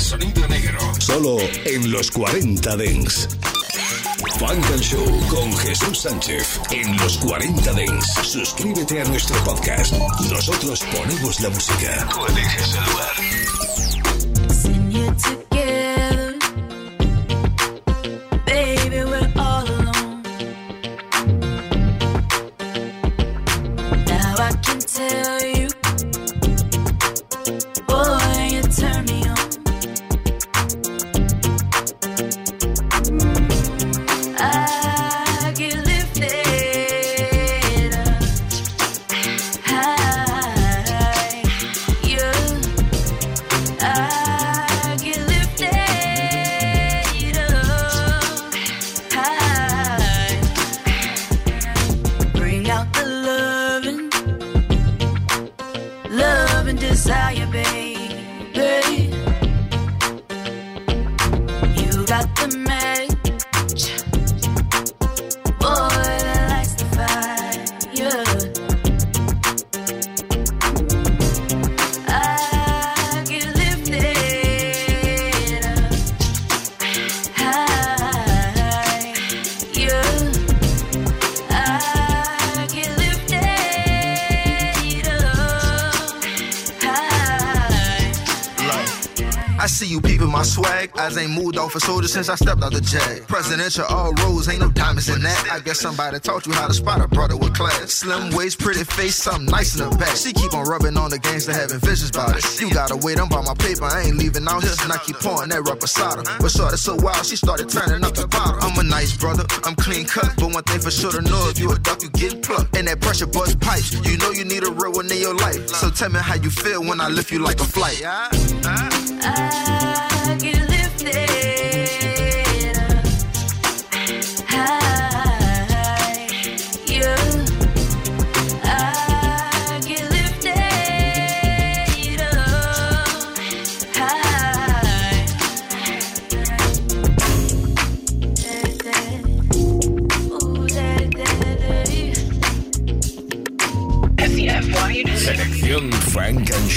Sonido negro. Solo en los 40 Dents. Funk and Show con Jesús Sánchez en los 40 Dents. Suscríbete a nuestro podcast. Nosotros ponemos la música. Tú eliges el lugar. Ain't moved off a soldier since I stepped out the jag. Presidential all rose, ain't no diamonds in that. I guess somebody taught you how to spot a brother with class. Slim waist, pretty face, something nice in the back. She keep on rubbing on the gangster, having visions about it. You gotta wait, I'm by my paper, I ain't leaving out here. And I keep pouring that reposado. But shorty so wild, she started turning up the bottle. I'm a nice brother, I'm clean cut. But one thing for sure to know, if you a duck, you get plucked. And that pressure bust pipes. You know you need a real one in your life. So tell me how you feel when I lift you like a flight. I get uh,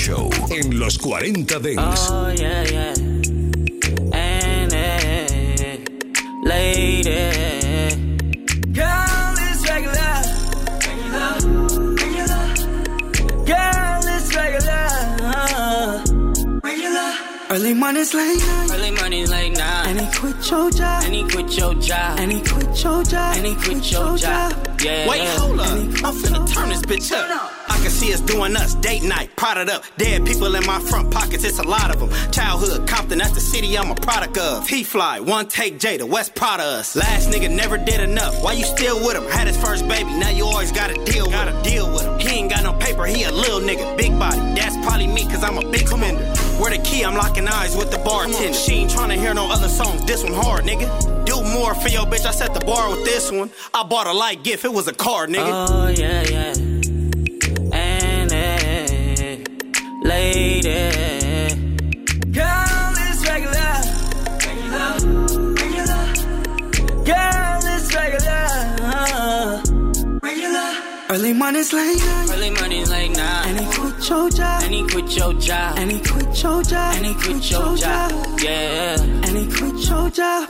Show en los 40 Dance. Oh yeah, yeah. And eh, lady, girl is regular. Regular, regular. Girl is regular. Regular. Early mornings late night, Early mornings late night. and he quit your job, And he quit your job. and he quit your job, And he quit your job. Yeah. Wait, hold up. I'm finna turn this bitch up. See us doing us, date night, prodded up. Dead people in my front pockets, it's a lot of them. Childhood, Compton, that's the city I'm a product of. He fly, one take J, the West proud of us. Last nigga never did enough. Why you still with him? Had his first baby, now you always gotta deal with Gotta deal with him. He ain't got no paper, he a little nigga. Big body, that's probably me, cause I'm a big spender. Where the key, I'm locking eyes with the bartender. She ain't tryna hear no other songs, this one hard, nigga. Do more for your bitch, I set the bar with this one. I bought a light gift, it was a car, nigga. Oh yeah, yeah. Girl is regular. Regular, regular. Girl is regular. Regular. Early mornings late night, Early mornings late night. and he quit your job, And he quit your job. and he quit your job, And he quit your job. Yeah. and he quit your job.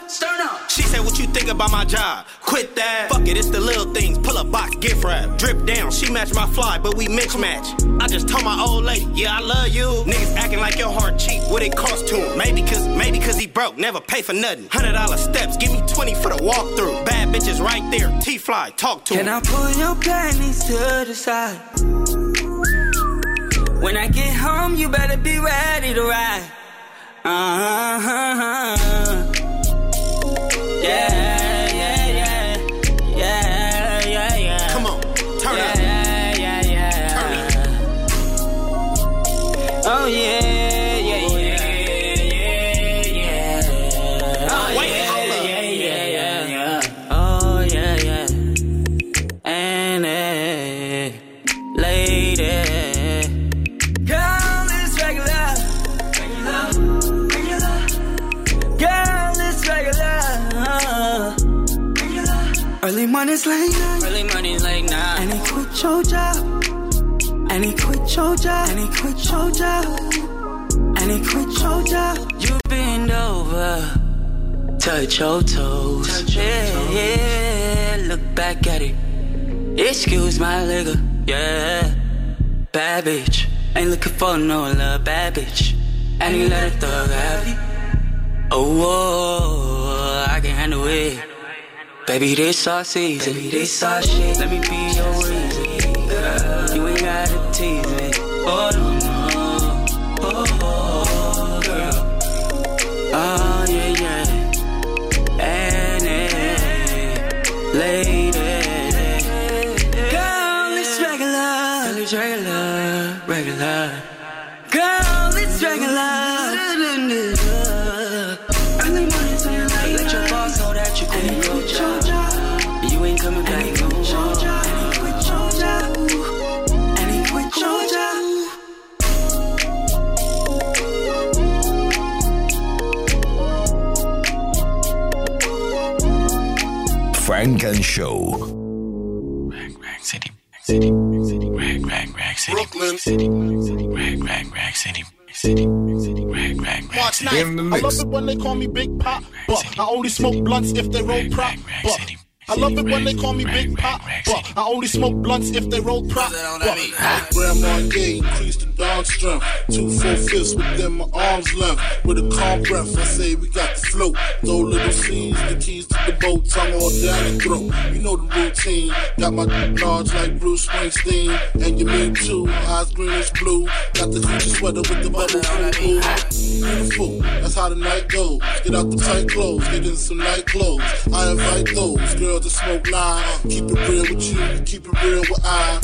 She What you think about my job? Quit that. Fuck it, it's the little things. Pull a box, gift wrap. Drip down. She match my fly, but we mix match. I just told my old lady, Yeah, I love you. Niggas acting like your heart cheap. What it cost to him? Maybe cause, maybe cause he broke. Never pay for nothing. Hundred dollar steps. Give me 20 for the walkthrough. Bad bitches right there. T fly. Talk to Can. I pull your panties to the side? When I get home, you better be ready to ride. Uh-huh. Mornings late night. Early mornings late night. And he quit your job. And he quit your job. And he quit your job. And he quit your job. You bend over. Touch your toes. Yeah, yeah, look back at it. Excuse my nigga, yeah. Bad bitch, ain't looking for no love, bad bitch. And you let a thug have it. Oh, whoa, I can handle it. Baby, this our season. Baby, this our shit. Let me be your reason. Girl, you ain't gotta tease me. Oh, no, no. Oh, oh, girl. Oh, yeah, yeah. And, eh, lady. Girl, it's regular. Girl, it's regular. Regular. Girl, it's regular. Funk and Show. Rag, rag city, rag city, rag city, rag, rag, rag city, Brooklyn. city, rag, rag, rag city, rag city, rag, rag, rag March 9th. I love it when they call me Big Pop, but I only smoke blunts if they roll prop. But I love it when they call me Big Pop, but I only smoke blunts if they roll prop. But Grandma Gay increased the dog strength. Two full fists within my arms length. With a calm breath, I say we got the float. Throw little seeds, the keys to the boat, tongue all down the throat. You know the routine. Got my dick large like Bruce Springsteen. And you mean too, eyes greenish blue. Got the coochie sweater with the bubbles from Beautiful, that's how the night goes. Get out the tight clothes, get in some night clothes. I invite those girls to smoke line. Keep it real with you, keep it real with I.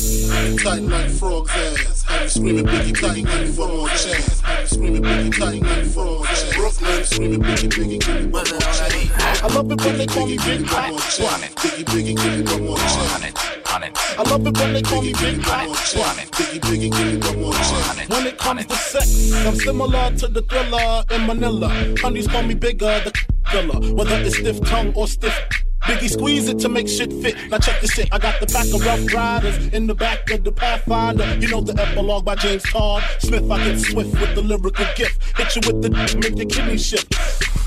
Tight like frog's ass. Have you screaming Biggie Tight, give me one more chance. Have you screaming Biggie Tight, give me one more chance. Brooklyn, screaming Biggie, Biggie, give me one more chance. I love it when they call me Biggie, give Big me one Pop. more chance. Biggie, Biggie, give me one more chance. I love it when they call me Big Pop. Biggie, Biggie, give me one more chance. When it comes to sex, I'm similar to the thriller in Manila. Honeys call me bigger, the killer. Whether it's stiff tongue or stiff. Biggie squeeze it to make shit fit. Now check this shit. I got the back of Rough Riders in the back of the Pathfinder. You know the epilogue by James Todd Smith. I get swift with the lyrical gift. Hit you with the make your kidney shift.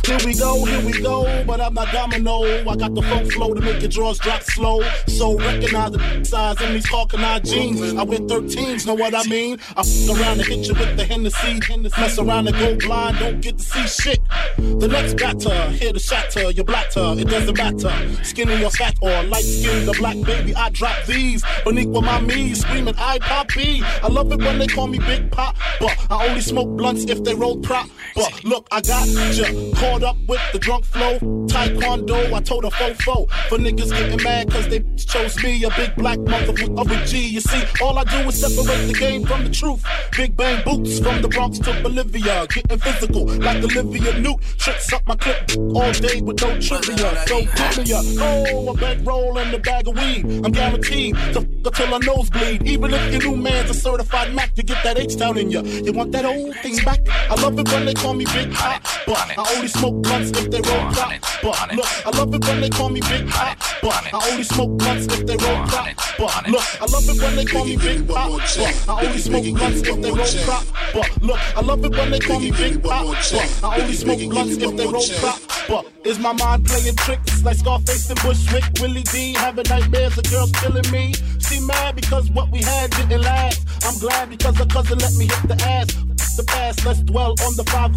Here we go, here we go, but I'm not domino. I got the funk flow to make your drawers drop slow. So recognize the size in these Hawkeye jeans. I wear 13s, know what I mean? I f around and hit you with the Hennessy. Mess around and go blind, don't get to see shit. The next batter, here to shatter your blatter. It doesn't matter, skinny or fat or light skinned or black baby. I drop these beneath with my me, screaming I poppy. I love it when they call me Big Pop, but I only smoke blunts if they roll prop. But look, I got ya caught up with the drunk flow. Taekwondo, I told a fofo for niggas getting mad cause they chose me, a big black mother of a G. You see, all I do is separate the game from the truth. Big bang boots from the Bronx to Bolivia, getting physical like Olivia Newt. Tricks up my clip all day with no trivia. So give me a oh, a bankroll and a bag of weed. I'm guaranteed to f till I nosebleed. Even if your new man's a certified Mac, you get that H down in ya. You want that old thing back? I love it when they call me Big Pop, but I only smoke blunts if they roll prop. But look, I love it when they call me Big Pop, but I only smoke blunts if they roll prop. But look, I love it when they call me Big Pop, but I only smoke blunts if they roll prop. But look, I love it when they call me Big Pop, but I only smoke blunts if they roll prop. But is my mind playing tricks like Scarface and Bushwick? Willie D having nightmares of girls killing me. She mad because what we had didn't last. I'm glad because her cousin let me hit the ass. The past, let's dwell on the 500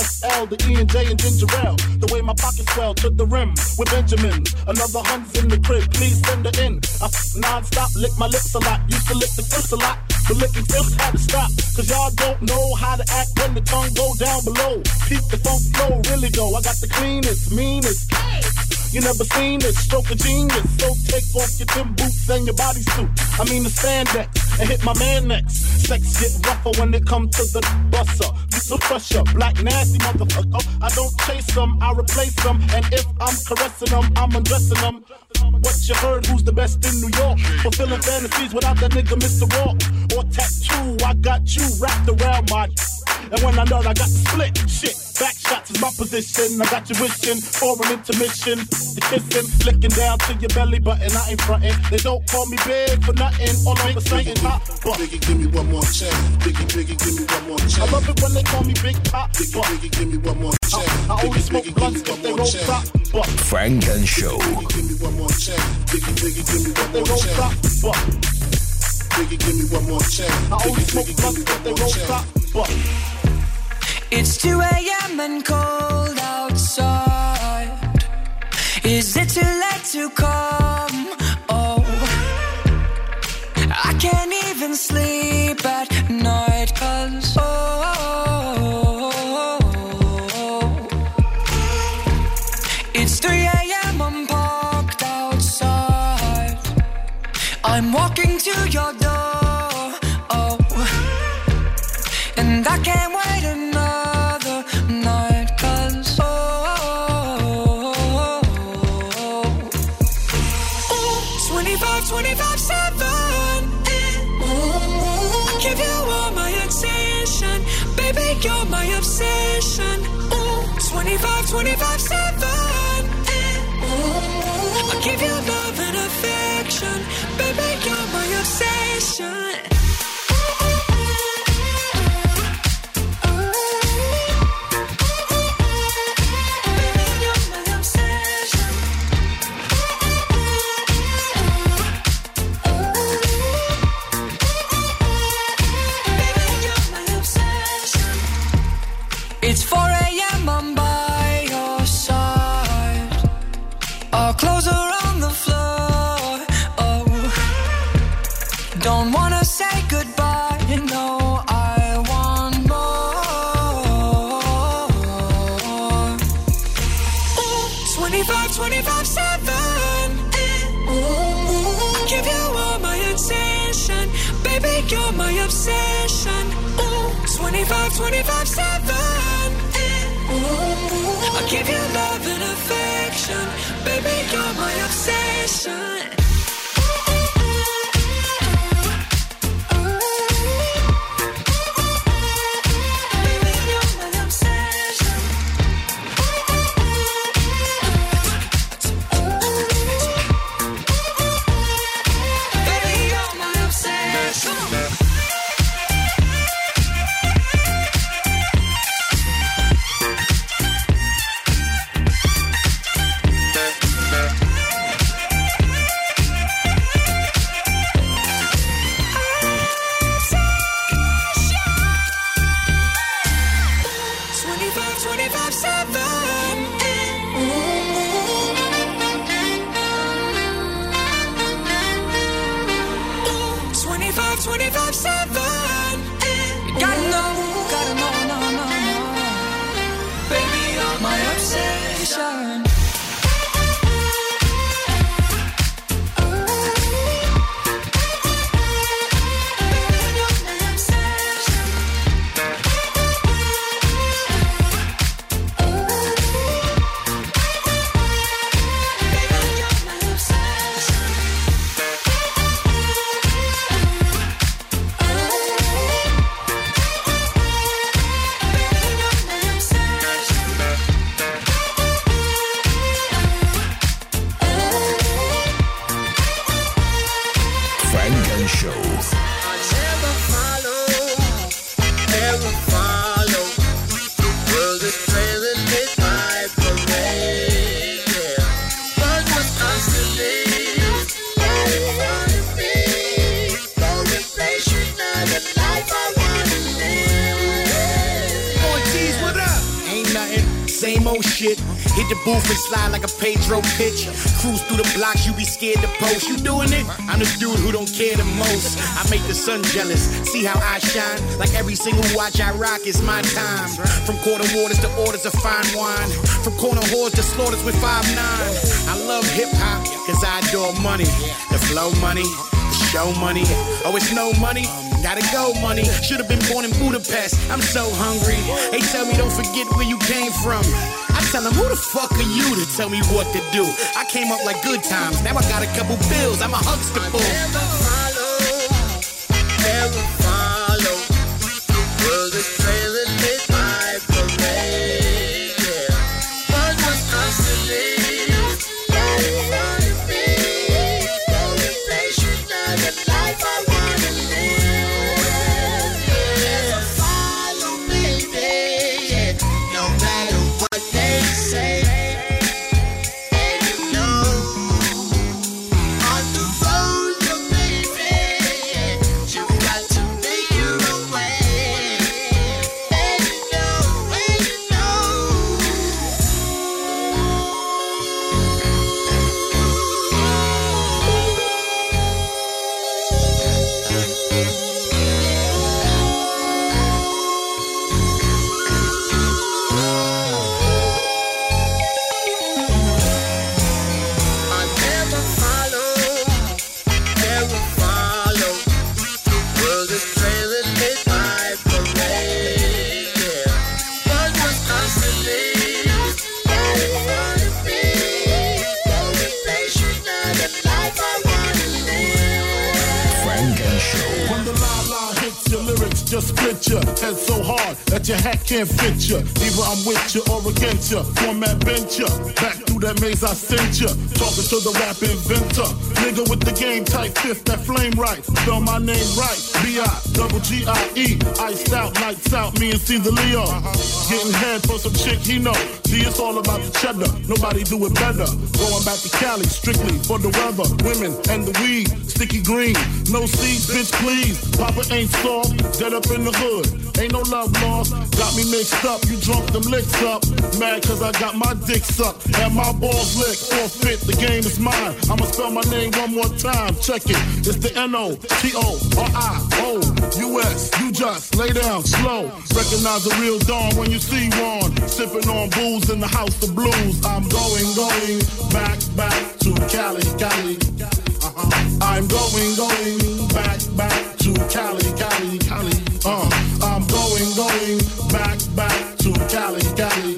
SL, the E and J and ginger ale. The way my pockets swell to the rim with Benjamins. Another hundred's in the crib, please send her in. I f- non-stop, lick my lips a lot. Used to lick the clips a lot, but licking clips had to stop. Cause y'all don't know how to act when the tongue go down below. Keep the funk flow, really though. I got the cleanest, meanest. You never seen this, stroke of genius. So take off your Tim boots and your bodysuit. I mean the spandex and hit my man next. Sex get rougher when it comes to the busser. You the pressure, black nasty motherfucker. I don't chase them, I replace them. And if I'm caressing them, I'm undressing them. What you heard, who's the best in New York? Fulfilling fantasies without that nigga Mr. Rock. Or tattoo, I got you wrapped around my And when I know I got to split, shit. Back shots is my position. I got you wishing for an intermission. The kissing, flicking down to your belly button. I ain't frontin'. They don't call me big for nothing. All of a sudden, hot butt. Biggie, give me one more chance. Biggie, Biggie, give me one more chance. I love it when they call me Big Pop. Biggie, But Biggie, give me one more chance. I only Biggie, smoke Biggie, blunts give if they one more roll chance. stop. But Funk and Show. Give me one more chance. Biggie, Biggie, give me one they more roll stop. chance. But Biggie, give me one more chance. I only smoke blunts me if they one roll more stop. But It's 2 a.m. and cold outside. Is it too late to come? Oh, I can't even sleep I'm walking to your door. Oh. And I can't wait another night Cause oh, ooh, 25, 25, 7 I give you all my attention Baby, you're my obsession Ooh, 25, 25, 7 obsession scared to post. You doing it? I'm the dude who don't care the most. I make the sun jealous. See how I shine? Like every single watch I rock is my time. From quarter waters to orders of fine wine. From corner whores to slaughters with five nine. I love hip hop, cause I adore money. The flow money, the show money. Oh, it's no money. Gotta go, money. Should have been born in Budapest. I'm so hungry. They tell me don't forget where you came from. I tell them, who the fuck are you to tell me what to do? I came up like good times. Now I got a couple bills. I'm a Huxtable. Never follow, never ya. Format ya. Back through that maze I sent ya. Talking to the rap inventor. Nigga with the game type fifth that flame right. Spell my name right. B-I, double G-I-E. Iced out, lights out, me and Caesar Leo. Getting head for some chick he know. See, it's all about the cheddar. Nobody do it better. Going back to Cali, strictly for the weather. Women and the weed, sticky green. No seeds, bitch, please. Papa ain't soft, dead up in the hood. Ain't no love lost. Got me mixed up, you drunk them licks up. Mad cause I got my dick sucked. And my balls licked. Forfeit, the game is mine. I'ma spell my name one more time. Check it. It's the N-O-T-O-R-I-O-U-S. You just lay down slow. Recognize the real dawn when you see one. Sipping on booze in the house of blues. I'm going, going back, back to Cali, Cali. Uh-huh. I'm going, going back, back to Cali, Cali, Cali. Uh, I'm going, back, back to Cali, Cali.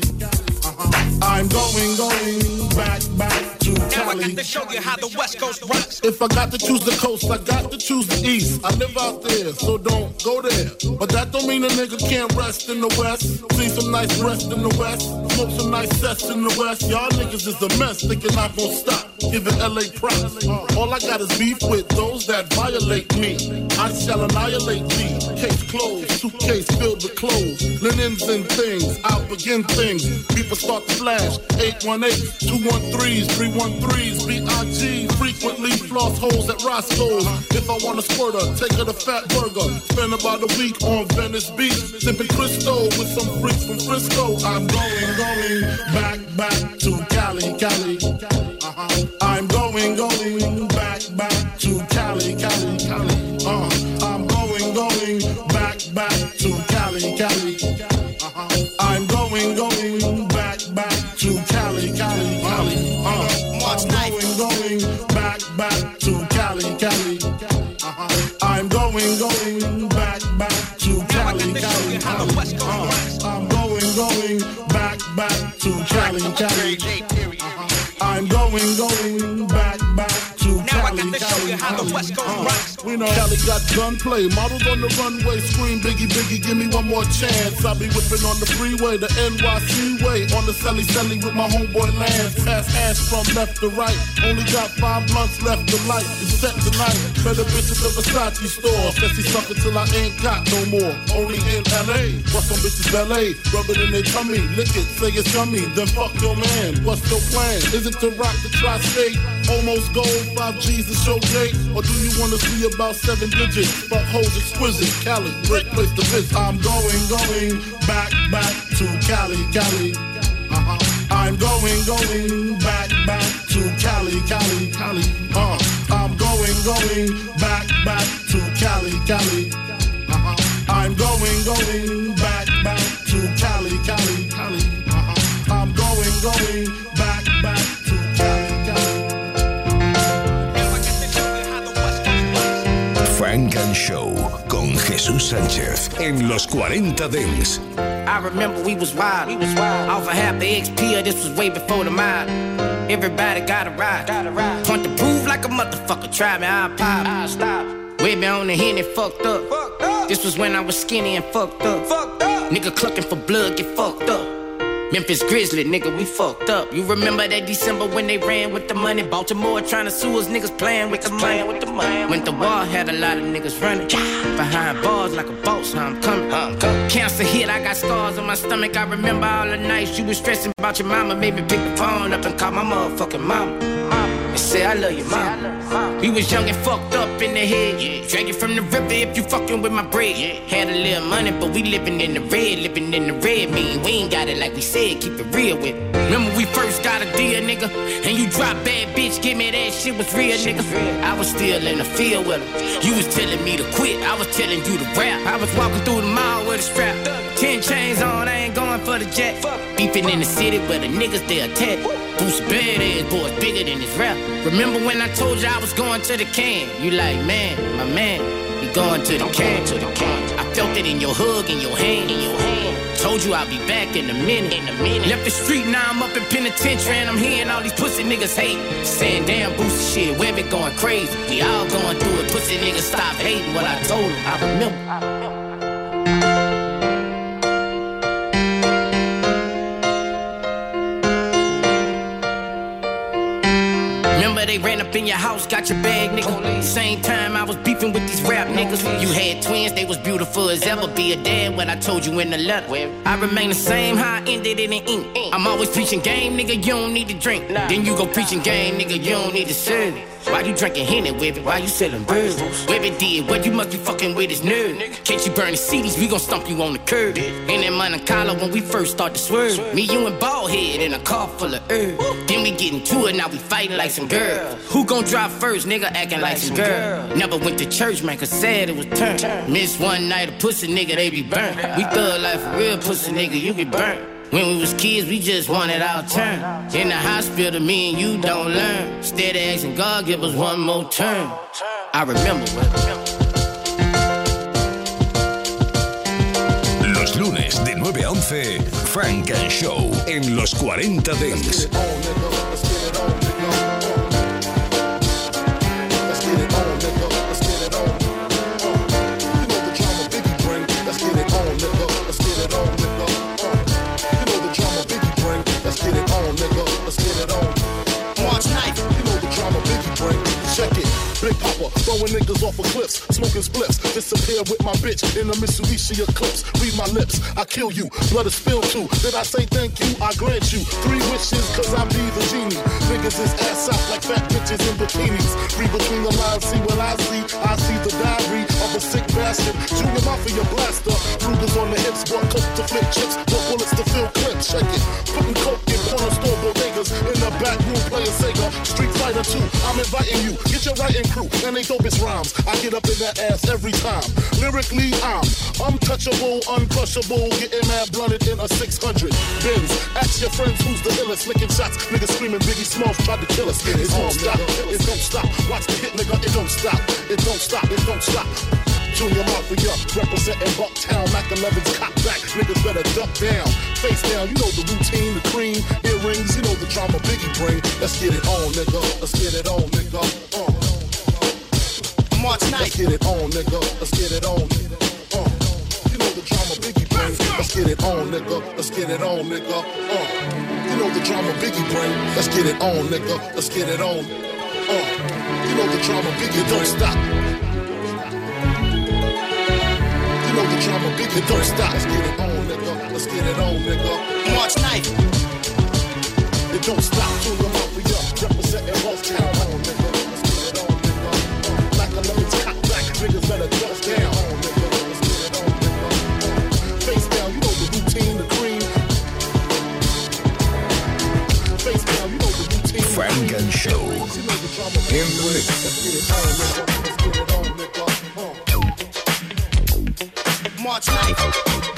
Uh-huh. I'm going, going back, back to Now I Cali. got to show you how the West Coast rocks. If I got to choose the coast, I got to choose the east. I live out there, so don't go there. But that don't mean a nigga can't rest in the west. See some nice rest in the west. Smoke some nice sets in the west. Y'all niggas is a mess, thinking I gon' stop. Giving LA props. All I got is beef with those that violate me. I shall annihilate thee. Case closed, suitcase filled with clothes. Linens and things, out begin things. People start to flash. 818, 213s, 313s, BIG. Frequently floss holes at Roscoe's. If I want a squirter, take her to Fat Burger. Spend about a week on Venice Beach. Sipping Cristo with some freaks from Frisco. I'm going, going back, back to Cali, Cali. Uh-huh. I'm going, going Cali. Uh-huh. I'm going, going back, back to Cali, Cali, Cali. Uh, I'm going, going back, back to Cali, Cali. Uh-huh. I'm going, going back, back to Cali, Cali. Uh, I'm going, going back, back to Cali, Cali. Uh-huh. I'm going, going to Cali, Cali, Cali. Uh, we know Cali got gunplay, models on the runway, scream Biggie, Biggie, give me one more chance. I'll be whipping on the freeway, the NYC way, on the celly celly with my homeboy Lance. Pass ass from left to right, only got five months left to light. It's set tonight, better bitch at the Versace store. Sexy sucker till I ain't got no more. Only in LA, what's some bitches ballet? Rub it in their tummy, lick it, say it's yummy. Then fuck your man, what's your plan? Is it to rock the tri-state? Almost gold, five G's to show date? Or do you wanna see about seven digits? Fuck hoes exquisite, Cali, great place to visit. I'm going, going back, back to Cali, Cali. Uh-huh. I'm going, going back, back to Cali, Cali, Cali. Uh, I'm going, going back, back to Cali, Cali. Uh-huh. I'm going, going back, back to Cali, Cali, Cali. Uh-huh. I'm going, going Show con Jesús Sánchez en los 40 Dance. I remember we was wild. We was wild. Off a half the XP, or uh, this was way before the mile. Everybody got a ride. Got a ride. Point to prove like a motherfucker. Try me, I'll pop. I'll stop. Way been on the hen and fucked up. fucked up. This was when I was skinny and fucked up. Fucked up. Nigga clucking for blood, get fucked up. Memphis Grizzly, nigga, we fucked up. You remember that December when they ran with the money? Baltimore trying to sue us, niggas playing with the money. With the money. Went to war, had a lot of niggas running. Behind bars like a boss, huh, I'm coming. I'm coming. Cancer hit, I got scars on my stomach. I remember all the nights you was stressing about your mama. Made me pick the phone up and call my motherfucking mama. And say, I love you, mama. We was young and fucked up in the head. Yeah. Drag you from the river if you fucking with my bread. Had a little money, but we living in the red. Living in the red mean we ain't got it like we said. Keep it real with it. Remember we first got a deal, nigga. And you drop bad bitch, give me that shit was real, nigga. I was still in the field with her. You was telling me to quit, I was telling you to rap. I was walking through the mall with a strap. Ten chains on, I ain't going for the jet. Beefing in the city where the niggas they attack. Boost badass boys bigger than his rap. Remember when I told you I was going to the can? You like, man, my man, you going to the can, to the can. I felt it in your hug, in your hand, in your hand. Told you I'll be back in a minute, in a minute. Left the street, now I'm up in penitentiary and I'm hearing all these pussy niggas hate. Saying damn boost shit, women going crazy. We all going through it. Pussy niggas stop hating what I told them. I remember. They ran up in your house, got your bag, nigga. Same time I was beefing with these rap niggas. You had twins, they was beautiful as ever. Be a dad when I told you in the letter. I remain the same, how I ended in the ink. I'm always preaching game, nigga, you don't need to drink. Then you go preaching game, nigga, you don't need to serve. Why you drinking Henny with it? Why you selling birds? Webbie did what you must be fucking with his nerve. Can't you burn the CDs? We gon' stump you on the curb. In that Monte Carlo when we first start to swerve. Me, you and Ballhead in a car full of herb. Then we get into it, now we fighting like some girls. Who gon' drive first? Nigga acting like some girl. Never went to church, man, cause said it was turn. Miss one night, a pussy nigga, they be burnt. We thug life real, pussy nigga, you be burnt. When we was kids, we just wanted our turn. In the hospital, me and you don't learn. Steady asking God, give us one more turn. I remember. Los lunes de 9 a 11, Funk and Show en los 40 Dance. Big Papa, throwing niggas off of cliffs, smoking spliffs, disappear with my bitch in a Mitsubishi Eclipse. Read my lips, I kill you, blood is spilled too. Did I say thank you? I grant you three wishes, cause I be the genie. Niggas is ass out like fat bitches in bikinis. Read between the lines, see what I see. I see the diary of a sick bastard. Junior Mafia blaster, Rugers on the hips, bought coke to flip chips, bought bullets to fill clips. Check it, writing crew, and they dopest rhymes. I get up in that ass every time. Lyrically, I'm untouchable, uncrushable, getting mad blunted in a 600 Benz. Ask your friends who's the illest, licking shots. Niggas screaming Biggie Smalls tried to kill us. It don't stop, it don't stop. Watch the hit, nigga, it don't stop. It don't stop, it don't stop. Junior Mafia, representing Bucktown, Mac 11's cop back. Niggas better duck down, face down. You know the routine, the cream, earrings. You know the drama Biggie bring. Let's get it on, nigga. Let's get it on, nigga. Uh. March Let's get it on, nigga. Let's get it on. Uh. You know the drama Biggie bring. Let's get it on, nigga. Let's get it on, nigga. Uh. You know the drama Biggie bring. Let's get it on, nigga. Let's get it on. Uh. You know the drama Biggie don't stop. You know the drama Biggie don't stop. Let's get it on, nigga. Let's get it on, nigga. March 9th. It don't stop. till Junior Mafia representing Bucktown. On, get it on, nigga. Uh. March 9th.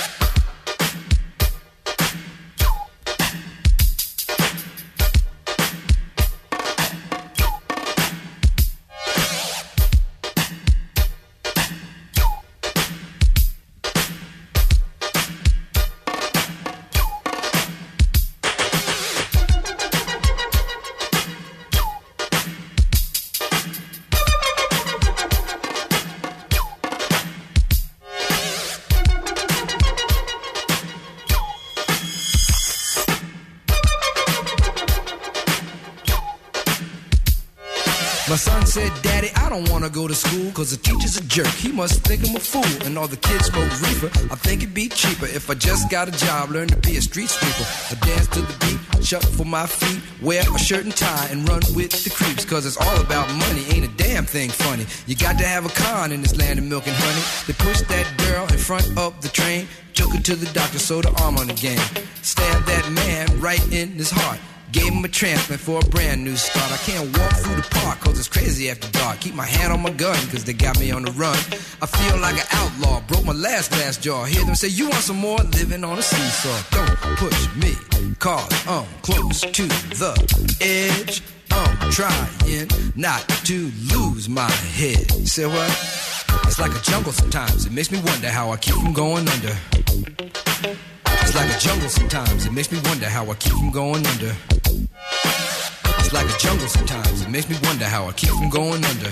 Cause the teacher's jerk. He must think I'm a fool. And all the kids smoke reefer. I think it'd be cheaper if I just got a job, learn to be a street sweeper. I dance to the beat, shuffle my feet, wear a shirt and tie, and run with the creeps. Cause it's all about money, ain't a damn thing funny. You got to have a con in this land of milk and honey. They pushed that girl in front of the train, took her to the doctor, sewed her arm on the game. Stabbed that man right in his heart. Gave him a transplant for a brand new start. I can't walk through the park cause it's crazy after dark. Keep my hand on my gun cause they got me on the run. I feel like an outlaw, broke my last glass jaw. Hear them say, You want some more? Living on a seesaw. Don't push me cause I'm close to the edge. I'm trying not to lose my head. Say what? It's like a jungle sometimes. It makes me wonder how I keep from going under. It's like a jungle sometimes. It makes me wonder how I keep from going under. It's like a jungle sometimes. It makes me wonder how I keep from going under.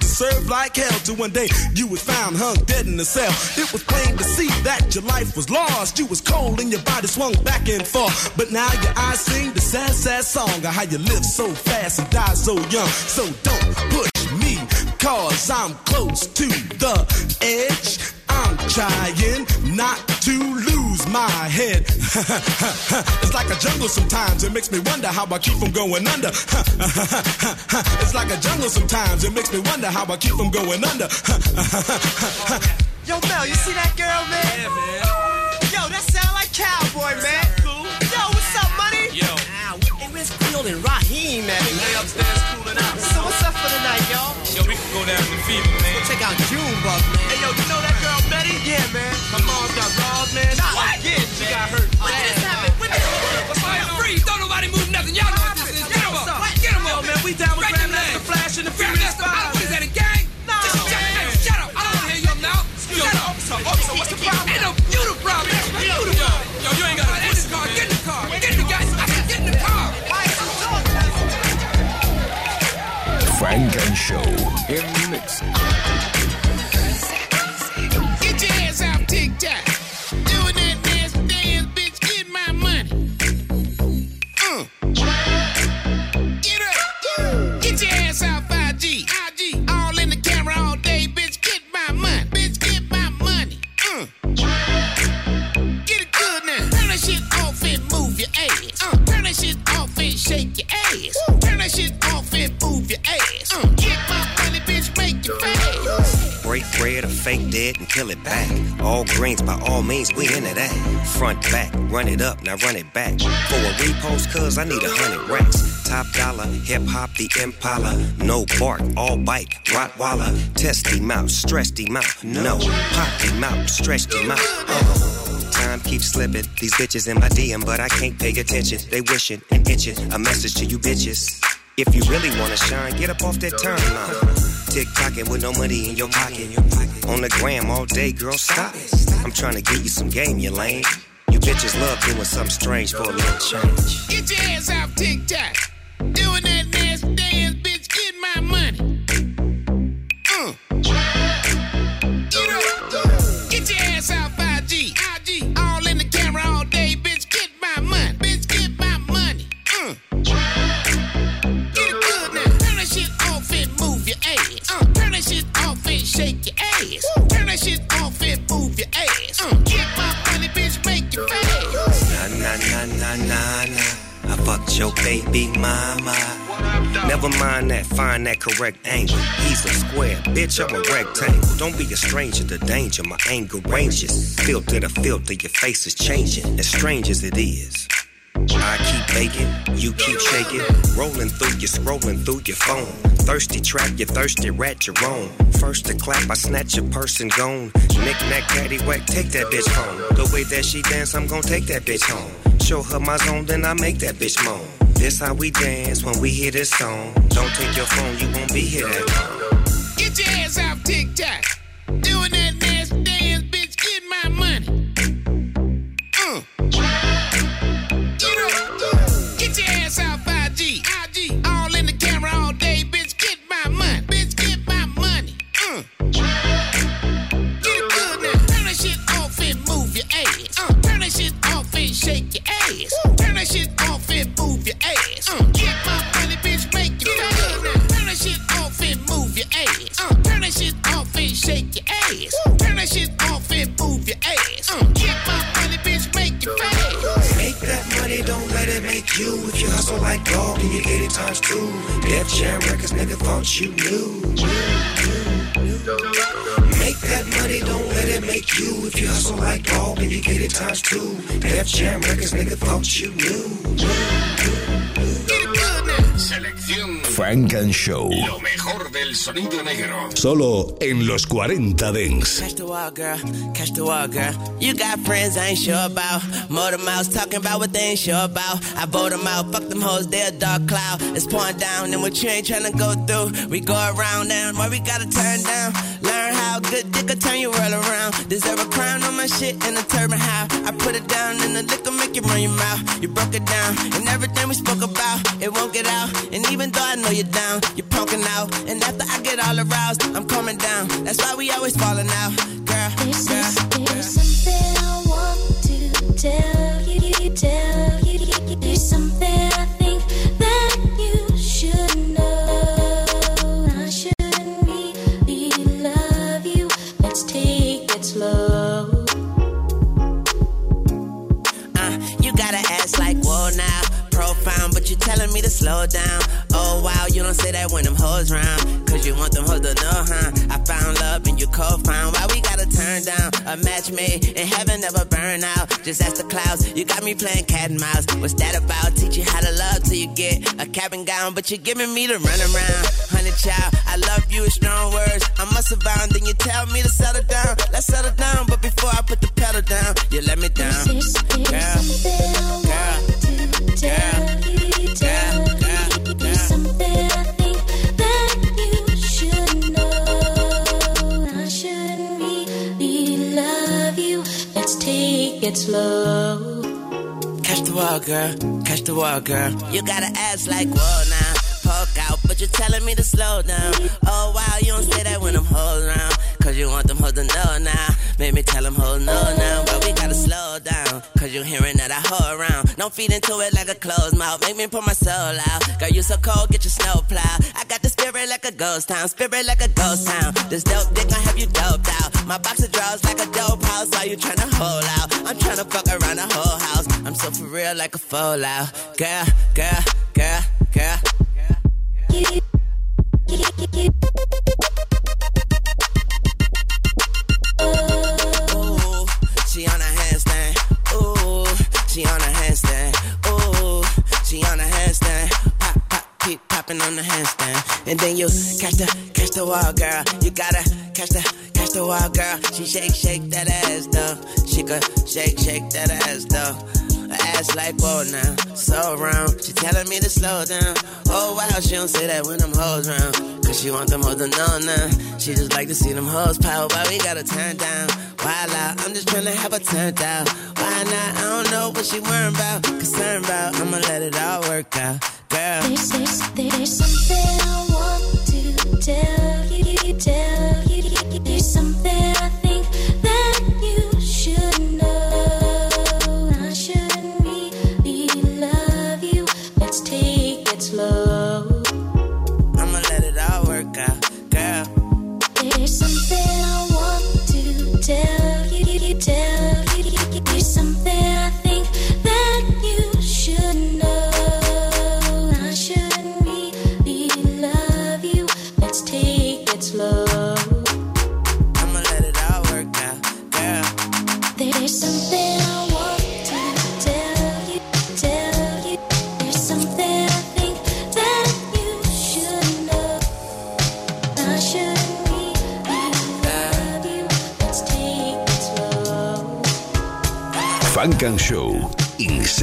to serve like hell. Till one day you was found hung dead in a cell. It was plain to see that your life was lost. You was cold and your body swung back and forth. But now your eyes sing the sad, sad song of how you live so fast and die so young. So don't push me, cause I'm close to the edge. I'm trying not to lose my head. it's like a jungle sometimes. It makes me wonder how I keep from going under. it's like a jungle sometimes. It makes me wonder how I keep from going under. Yo, Mel, you see that girl, man? Yeah, man. Yo, that sound like cowboy, man. Cool. Yo, what's up, money? Yo. Ah, hey, where's Creole and Raheem, man? Lay upstairs cooling out. So what's up for the night, y'all? Yo, we can go down to Fever, man. Go check out Junebug, man. Show bread or fake dead and kill it back. All greens by all means, we into that. Front back, run it up, now run it back. For a repost, cuz I need a hundred racks. Top dollar, hip hop, the Impala. No bark, all bike, Rottweiler. Test him out, stressed him out. No, pop him out, stretched him out. Uh. Time keeps slipping. These bitches in my DM, but I can't pay attention. They wishing and itching. A message to you bitches. If you really wanna shine, get up off that timeline. Tick tocking with no money in your pocket. On the gram all day, girl, stop. I'm trying to get you some game, you lame. You bitches love doing something strange for a little change. Get your ass out, tic tac. Doing that nasty dance, bitch. Get my money. Baby mama. Never mind that, find that correct angle. He's a square, bitch, I'm a rectangle. Don't be a stranger to danger, my anger ranges. Filter to filter, your face is changing, as strange as it is. I keep baking, you keep shaking. Rolling through you, scrolling through your phone. Thirsty trap, you thirsty rat, your own. First to clap, I snatch your person gone. Knick knack, patty whack, take that bitch home. The way that she dance, I'm gonna take that bitch home. Show her my zone, then I make that bitch moan. This how we dance when we hear this song. Don't take your phone, you won't be here that long. Get your ass tic tac. Doing that nasty dance, bitch. Get my money. Jam Records, nigga, thought you knew. Make that money, don't let it make you. If you hustle like dog, then you get it times two. Def Jam Records, nigga, thought you knew. Selección Funk and Show. Lo mejor del sonido negro. Solo en los 40 Dance. Catch the wild girl, catch the wild girl. You got friends I ain't sure about. Motor mouths talking about what they ain't sure about. I vote them out, fuck them hoes, they a dark cloud. It's pouring down, and what you ain't trying to go through. We go around and why we gotta turn down. Learn how good dick will turn you world around. Deserve a crown on my shit and a turban how. I put it down and the liquor make you run your mouth. You broke it down, and everything we spoke about, it won't get out. And even though I know you're down, you're punking out. And after I get all aroused, I'm coming down. That's why we always falling out, girl. There's, girl, there's something I want to tell you, tell me to slow down. Oh wow, you don't say that when them hoes round. Cause you want them hoes to know, huh? I found love and you co-found. Why we gotta turn down? A match made in heaven never burn out. Just ask the clouds, you got me playing cat and mouse. What's that about? Teach you how to love till you get a cap and gown. But you're giving me the runaround. Honey child, I love you with strong words. I must have then you tell me to settle down. Let's settle down, but before I put the pedal down, you let me down. Girl, catch the wild girl. You got an ass like whoa now. Poke out, but but you're telling me to slow down. Oh wow, you don't say that when I'm holding around. Cause you want them hoes to know now. Make me tell them hoes no now. But we gotta slow down. Cause you hearing that I hold around. Don't feed into it like a closed mouth. Make me pull my soul out. Girl, you so cold, get your snow plow. I got the spirit like a ghost town. Spirit like a ghost town. This dope dick gon' have you doped out. My box of drawers like a dope house. All you tryna hold out. I'm tryna fuck around the whole house. I'm so for real like a fallout. Girl, girl, girl, girl. Ooh, keep popping on the handstand. And then you catch the, catch the wall, girl. You gotta catch the, catch the wall, girl. She shake, shake that ass, though. She could shake, shake that ass, though. Her ass like whoa now, so round. She telling me to slow down. Oh wow, she don't say that when them hoes round. Cause she want them hoes to know now. She just like to see them hoes power, but we gotta turn down. Why lie? I'm just trying to have her turned out. Why not? I don't know what she worrying about, concerned about. I'ma let it all work out, girl. There's, there's, there's something I want to tell you, tell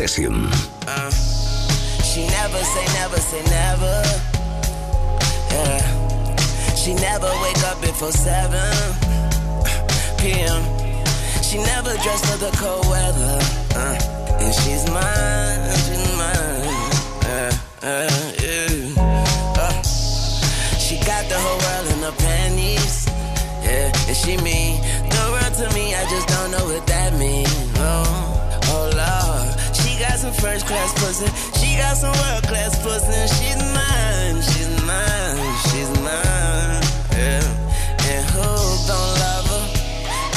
session. Uh, she never say never say never. Yeah. She never wake up before 7 p.m. She never dress for the cold weather. Uh, and she's mine, she's mine. Uh, uh. Uh, she got the whole world in her panties. Yeah, and she mean the world to me. I just don't know what that means. Oh, some first class pussy. She got some world class pussy. And she's mine, she's mine, she's mine. Yeah, and who don't love her?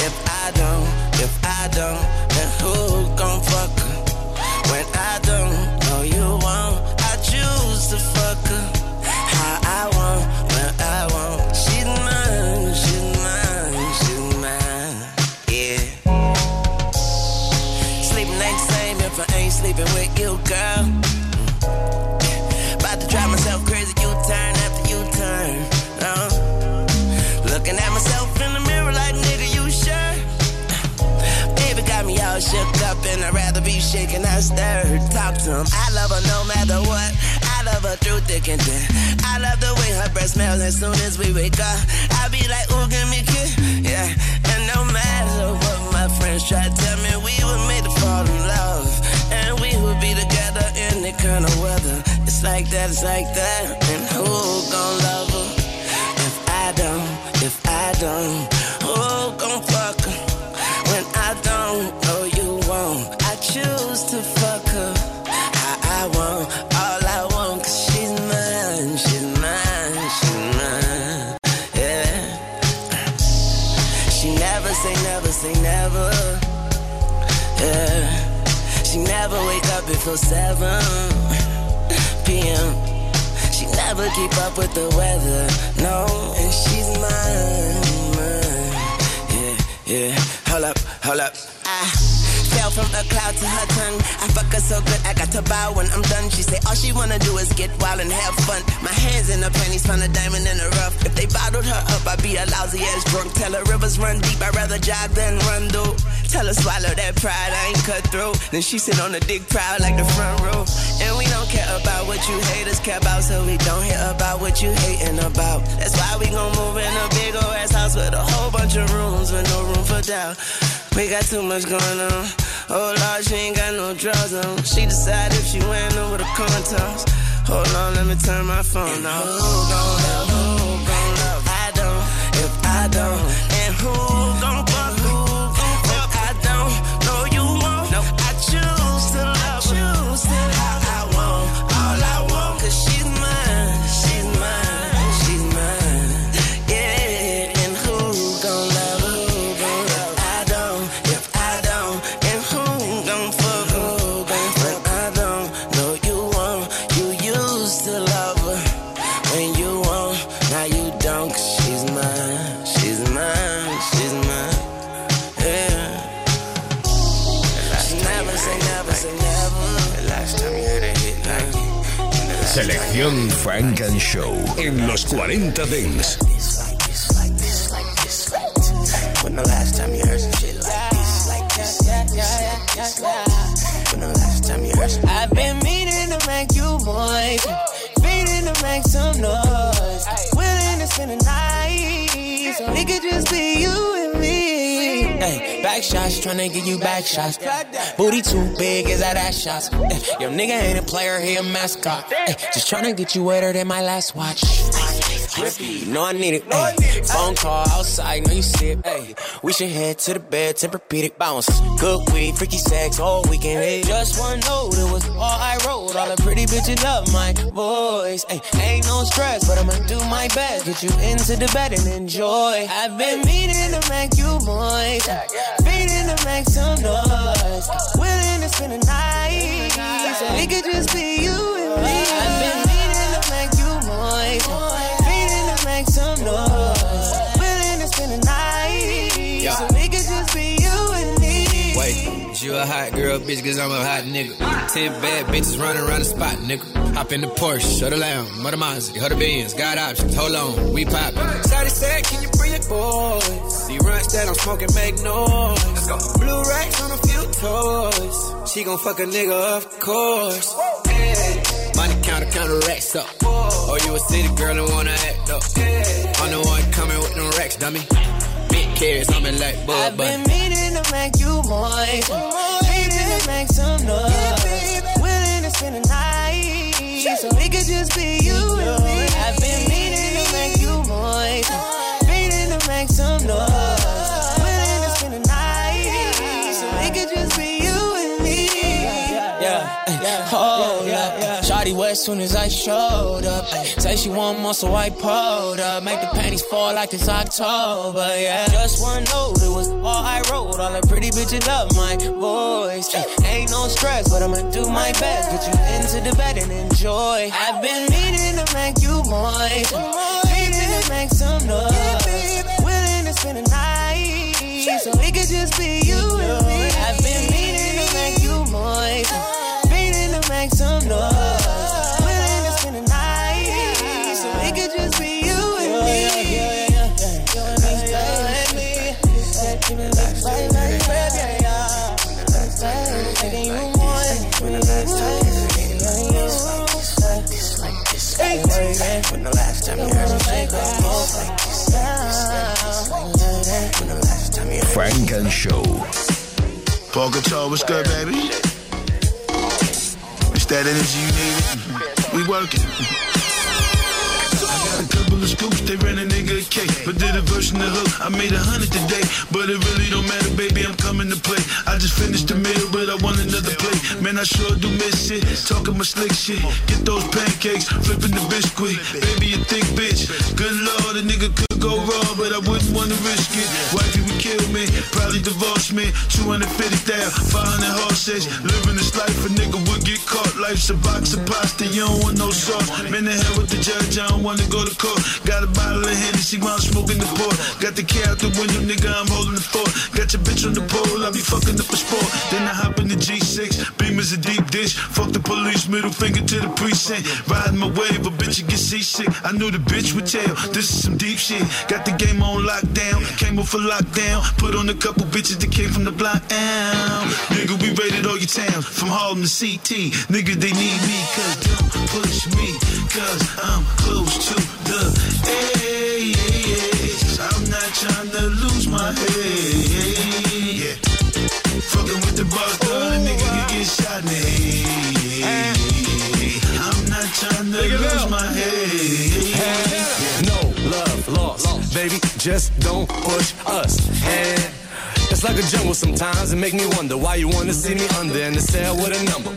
If I don't, if I don't, then who girl. About to drive myself crazy, you turn after you turn. Uh. Looking at myself in the mirror like, nigga, you sure? Baby got me all shook up and I'd rather be shaken than stirred. Talk to him. I love her no matter what. I love her through thick and thin. I love the way her breath smells as soon as we wake up. I be like, ooh, give me a kiss. Yeah. And no matter what my friends try to tell me, we were made to fall in love. And we would be together in any kind of weather. It's like that, it's like that. And who gon' love her? If I don't, if I don't, who gon' fuck her? When I don't know you won't, I choose to before 7 p.m. She never keep up with the weather, no, and she's mine, mine. Yeah, yeah. Hold up, hold up. I fell from a cloud to her tongue. I fuck her so good, I got to bow when I'm done. She say all she wanna do is get wild and have fun. My hands in her panties, found a diamond in the rough. If they bottled her up, I'd be a lousy ass drunk. Tell her rivers run deep, I'd rather jog than run though. Tell her swallow that pride, I ain't cut through. Then she sit on the dick proud like the front row. And we don't care about what you haters care about, so we don't hear about what you hating about. That's why we gon' move in a big old ass house with a whole bunch of rooms with no room for doubt. We got too much going on. Oh Lord, she ain't got no drugs on. She decide if she them with her contacts. Hold on, let me turn my phone off. Who gon' love? Who gon' love? I don't. If I don't, and who 40 Dance. When the last time you heard some shit like this, like this, like this, like this, like this. When the last time you heard some I've been meaning to make you boys, meaning to make some noise. Willing to spend the night, so it could just be you and me. Hey, back shots, tryna give you back shots. Booty too big, is that ass shots? Hey, your nigga ain't a player, he a mascot. Hey, just tryna get you wetter than my last watch. Know I need it. Ay. Phone call outside, know you see it. Ay. We should head to the bed, Tempur-Pedic bounce. Good weed, freaky sex all weekend. Hey. Just one note, it was all I wrote. All the pretty bitches love my voice. Ay. Ain't no stress, but I'ma do my best. Get you into the bed and enjoy. I've been meaning to make you moist. Meaning to make some noise. Willing to spend the night. So we could just be you and me. I've been meaning to make you moist. You a hot girl, bitch, cause I'm a hot nigga. Ten bad bitches running around the spot, nigga. Hop in the Porsche, shut the Lamb, or the Mazda, or the Benz, got options, hold on, we poppin'. Shawty said, can you bring your boys? See runs that I'm smoking, make noise. Let's go. Blue racks on a few toys. She gon' fuck a nigga, of course. Hey. Money counter, counter racks up. Or you a city girl and wanna act up. I'm the one coming with them racks, dummy. Big carrots, I'm in like Bud I've Meaning to make you moist. Meaning to make some noise. Willing to spend the night. So it could just be you and me. I've been meaning to make you moist. Meaning to make some noise. Willing to spend the night. So it could just be you and me. Yeah, yeah, hold oh, up. Shawty wet soon as I showed up. Say she want more, so I pulled up. Make the panties fall like it's October, yeah. Just one note, it was all I wrote. All the pretty bitches love my voice. Ain't no stress, but I'ma do my best. Get you into the bed and enjoy. I've been meaning to make you moist. Meaning to make some noise. Willing to spend the night. So it could just be you and me. I've been meaning to make you moist. Meaning to make some noise. When the last time you heard some shit like this, like this, like this, When the last time you Funk and Show. Paul Guitar, what's good, baby? It's that energy you need. We working. Of scoops, they ran a nigga a cake. But did a verse in the hook, I made a hundred today. But it really don't matter, baby, I'm coming to play. I just finished the meal, but I want another plate. Man, I sure do miss it. Talking my slick shit. Get those pancakes, flipping the biscuit. Baby, a thick bitch. Good lord, a nigga could go wrong, but I wouldn't wanna risk it. Wifey would kill me, probably divorce me. 250,000, 500 horses. Living this life, a nigga would get caught. Life's a box of pasta, you don't want no sauce. Man, the hell with the judge, I don't wanna go to court. Got a bottle of Hennessy while I'm smoking the port. Got the key out the window, nigga, I'm holding the fort. Got your bitch on the pole, I be fucking up a sport. Then I hop in the G6, beam is a deep dish. Fuck the police, middle finger to the precinct. Riding my wave, a bitch, you get seasick. I knew the bitch would tell, this is some deep shit. Got the game on lockdown, came up for lockdown. Put on a couple bitches that came from the block down. Nigga, we raided all your towns, from Harlem to CT. Nigga, they need me, cause don't push me, cause I'm close to the edge. I'm not trying to lose my head. Yeah. Fucking with the bar, the nigga can get shot in the head. I'm not trying loss. Baby, just don't push us. And it's like a jungle sometimes. It make me wonder why you wanna see me under in the cell with a number.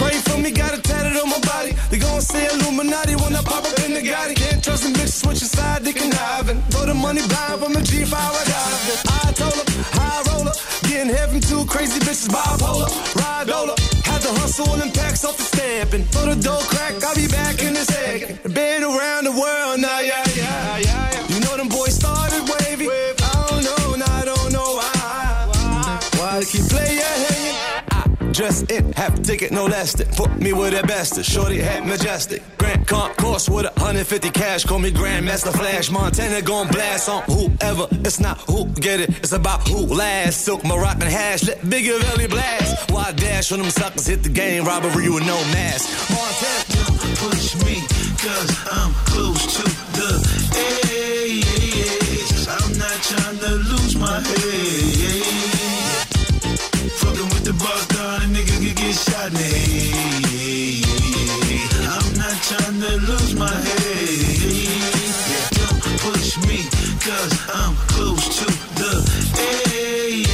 Pray for me, got it tatted on my body. They gon' say Illuminati when I pop up in the Gotti. Can't trust them bitches, switch side, they conniving. Throw the money blind from a G5, I dive. I told her, high roller, getting heaven too crazy bitches bipolar. Ride Ola, had to hustle and packs off the stamp. And throw the dough crack, I'll be back in a second. Been around the world now, yeah. Dress in, half ticket, no less than. Put me with the best. Shorty hat majestic. Grand Concourse with a 150 cash. Call me Grandmaster Flash. Montana gon' blast on whoever. It's not who get it, it's about who last. Silk Moroccan hash, let Bigger Valley blast. Why dash when them suckers hit the game? Robbery with no mask. Montana. Push me, cause I'm close to the edge. I'm not trying to lose my head. Fucking with the boss down, a nigga could get shot in the head. I'm not trying to lose my head. Don't push me, cause I'm close to the edge.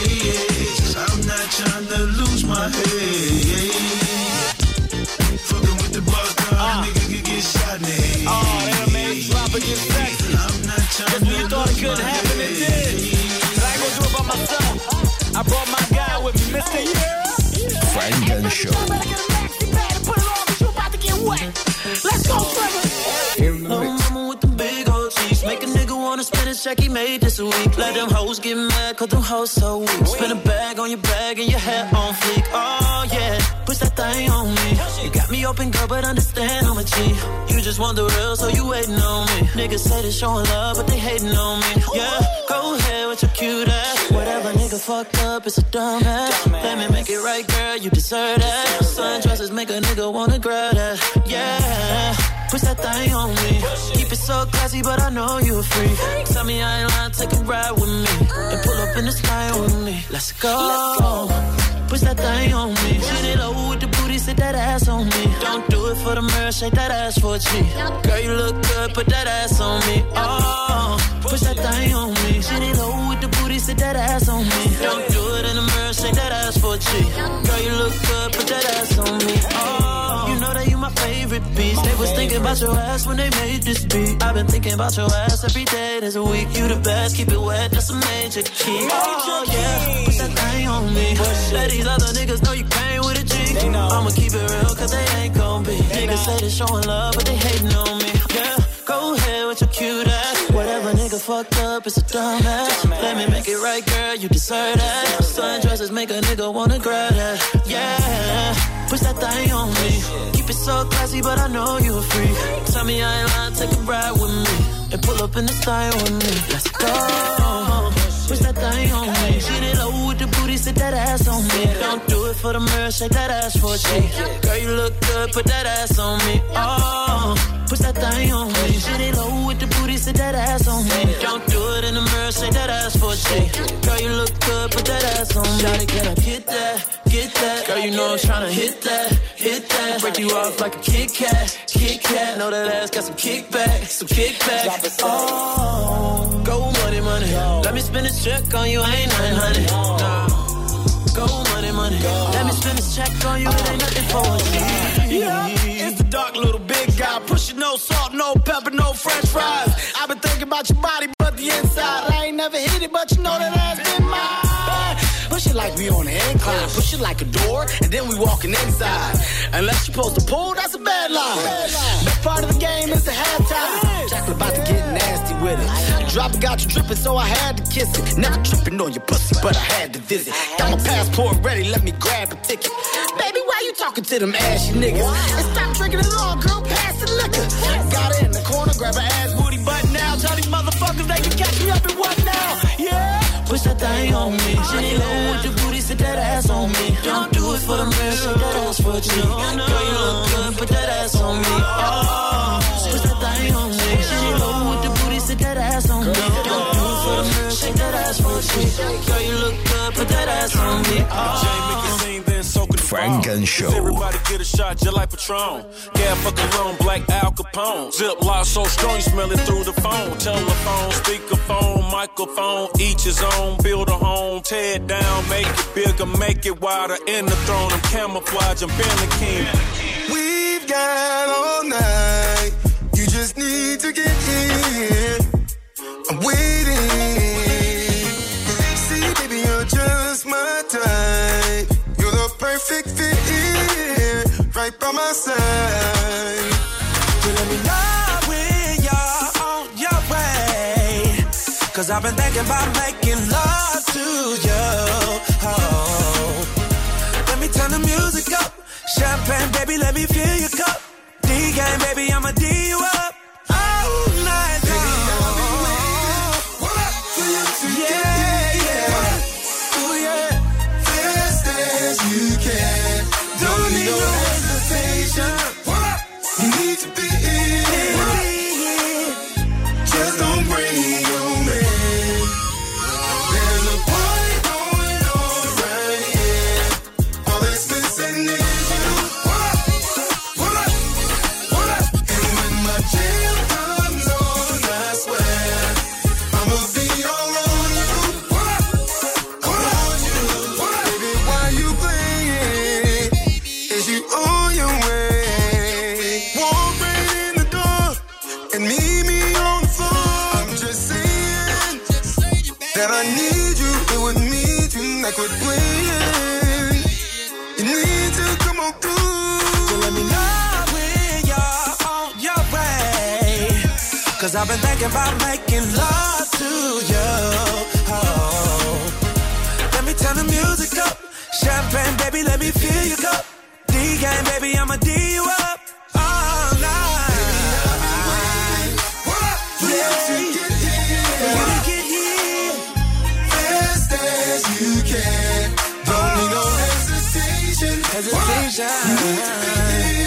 I'm not trying to lose my head. Fucking with the boss down, a ah. nigga could get shot in the head. Oh, that made drop it get sexy. I'm not trying Just when you thought it couldn't happen, it did. But I ain't gonna do it by myself. I brought my Show. Let's go, Trevor. Little mama with the big old cheeks. Make a nigga wanna spend a check he made this week. Let them hoes get mad, cause them hoes so weak. Spin a bag on your bag and your hair on fleek. Oh yeah, push that thing on me. You got me open, girl, but understand I'm a G. You just want the real, so you waiting on me. Niggas say they showing love, but they hating on me. Yeah, go fucked up, it's a dumb ass. Let me make it right, girl, you deserve that. Sundresses make a nigga wanna grab that. Yeah. Push that thing on me. Keep it so classy, but I know you a freak. Tell me I ain't lying, take a ride with me. And pull up in the sky with me. Let's go. Push that thing on me. Shit it low with the booty, sit that ass on me. Don't do it for the mirror, shake that ass for a G. Girl, you look good, put that ass on me. Oh, push that thing on me. Shit it low with the booty, sit that ass on me. Don't do it in the mirror, shake that ass for a G. Girl, you look good, put that ass on me. Oh, you know that you my favorite piece. They was thinking about your ass when they made this beat. I've been thinking about your ass every day. There's a week. You the best, keep it wet, that's a major key. Oh yeah, put that thing on me. Let these other niggas know you came with a G. I'ma keep it real, cause they ain't gon' be. Niggas say they showing love, but they hating on me. Yeah, go ahead with your cute ass. Whatever nigga fucked up, it's a dumb ass. Let me make it right, girl, you deserve that. Sundresses make a nigga wanna grab that. Yeah, push that thing on me. Keep it so classy, but I know you a freak. Tell me I ain't lying, take a ride with me. And pull up in the style with me. Let's go. Push that thing on me. Shit it low with the booty, sit that ass on me. Don't do it for the mirror, shake that ass for a. Girl, you look good, put that ass on me. Oh, push that thing on me. Shit it low with the booty, sit that ass on me. Don't do it in the mirror, shake that ass for a. Girl, you look good, put that ass on me. Shawty, can I get that? Get that? Girl, you know I'm tryna hit that, hit that. Break you off like a Kit Kat, Kit Kat. Know that ass got some kickback, some kickback. Oh, go money, money. Let me spend this check on you, I ain't nothing, honey. Nah. Go money, money. Let me spend this check on you, it ain't nothing for G. Yeah, it's the dark little big guy. Pushing no salt, no pepper, no french fries. I've been thinking about your body, but the inside. I ain't never hit it, but you know that ass been mine. Push it like we on an incline. Push it like a door, and then we walking inside. Unless you're supposed to pull, that's a bad line. Best part of the game is the halftime. Chocolate about to get nasty with it. Drop got you dripping, so I had to kiss it. Never tripping on your pussy, but I had to visit. Got my passport ready, let me grab a ticket. Baby, why you talking to them ashy niggas? And stop drinking it all, girl, pass the liquor. Got it in the corner, grab her ass booty butt now. Tell these motherfuckers they can catch me up in what now? Yeah. Push that thing on me. Shitty low with the booty, sit that ass on me. Don't do it for the mirror, shake that ass for a G. Girl, you and Show. Everybody get a shot just like Patron. Gas for cologne, black Al Capone. Zip lock so strong you smell it through the phone. Telephone, speakerphone, microphone, each his own. Build a home, tear it down, make it bigger, make it wider. In the throne, I'm camouflage, I'm Ben the King. We've got all night. You just need to get in. I'm waiting. Right by my side. So let me know when you're on your way. Cause I've been thinking about making love to you. Oh. Let me turn the music up. Champagne, baby, let me fill your cup. D game, baby, I'ma D you up. All night long. Yeah, yeah. Ooh, yeah. Fast as you can. Don't need no that I need you here with me tonight. Quit playing. You need to come on through. So let me know when you're on your way. Cause I've been thinking about making love to you. Oh. Let me turn the music up. Champagne, baby, let me fill your cup. D game, baby, I'ma D you up. Hesitation.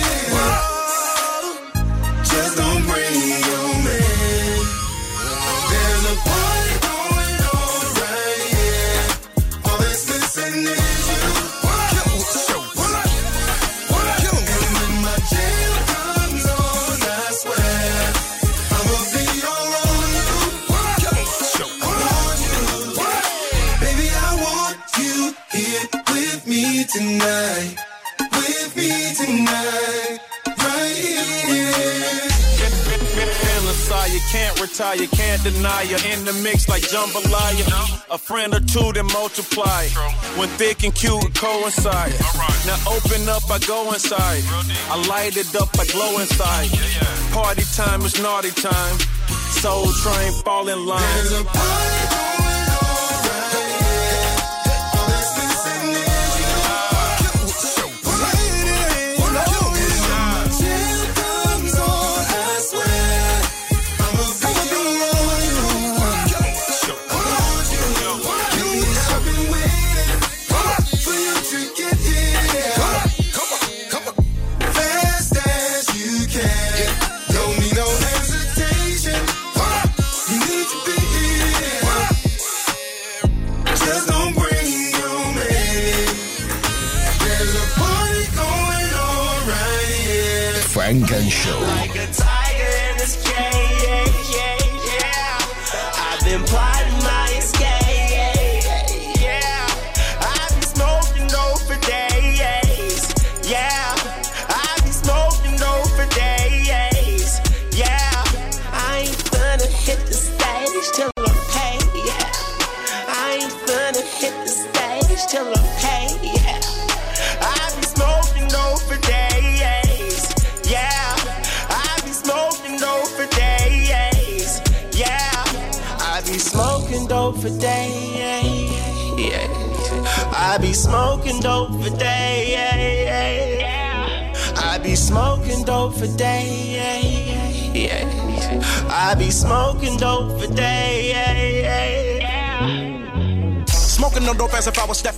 Retire, can't deny you. In the mix like jambalaya. A friend or two that multiply. When thick and cute coincide. Now open up, I go inside. I light it up, I glow inside. Party time is naughty time. Soul train, fall in line. There's a party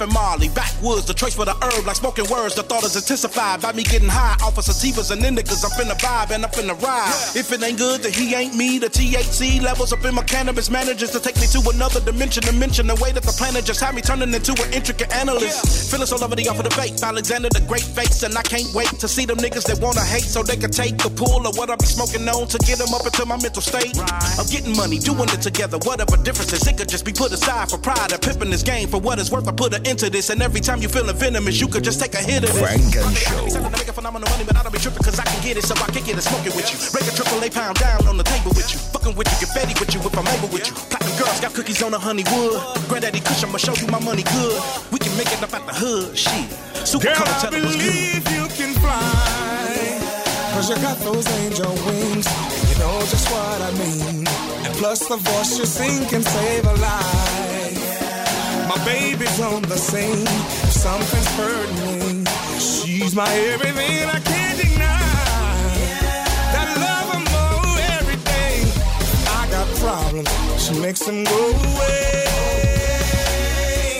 Stephen Marley. Backwoods, the choice for the herb, like smoking words. The thought is intensified by me getting high off of sativas and indicas. I'm finna vibe and I'm finna ride. If it ain't good, then he ain't me. The THC levels up in my cannabis manages to take me to another dimension. To mention the way that the planet just had me turning into an intricate analyst. Feeling so lovely off of the vape. Alexander the Great face, and I can't wait to see them niggas that wanna hate so they can take the pull of what I be smoking on to get them up into my mental state. Of getting money, doing it together, whatever differences. It could just be put aside for pride and pimping this game for what it's worth. I put it into this, and every time you feeling venomous, you could just take a hit of this. Funk and Show. Make a phenomenal money, but I don't be tripping cause I can get it, so I kick it and smoke it with you. Break a triple A pound down on the table with you. Fucking with you, get Betty with you if I'm able with you. Platinum girls got cookies on the honey wood. Granddaddy Kush, I'ma show you my money good. We can make it up at the hood, shit. Super Girl, I tell it was good. believe you can fly. Cause you got those angel wings. And you know just what I mean. And plus the voice you sing can save a life. My baby's on the scene. Something's hurting me, she's my everything. I can't deny. That love and more every day. I got problems. She makes them go away.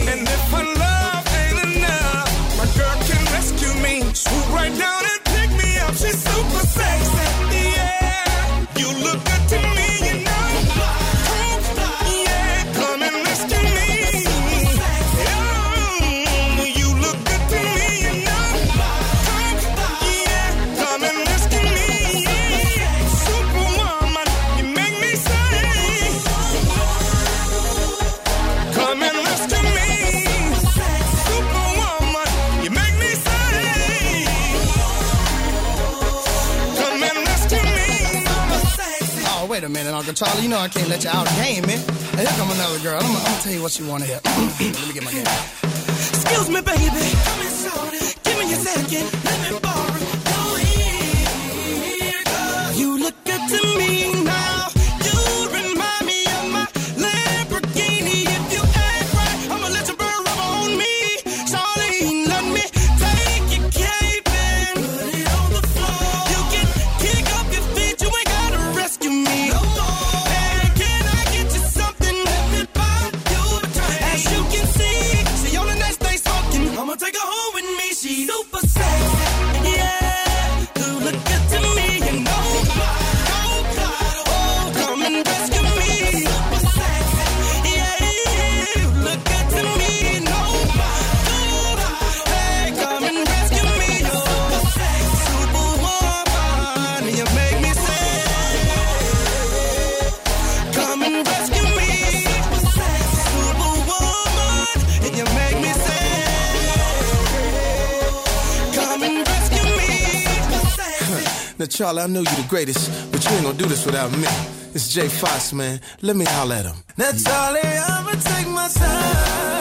And if her love ain't enough, my girl can rescue me. Swoop right down and pick me up. She's super sexy. Oh, wait a minute, Uncle Charlie. You know I can't let you out of game, man. Hey, here come another girl. I'm, gonna tell you what you want to hear. Mm-hmm. let me get my game. Excuse me, baby. Come and it. Give me a second. Charlie, I know you're the greatest, but you ain't gonna do this without me. It's Jay Fox, man. Let me holler at him. Now, Charlie, I'ma take my time.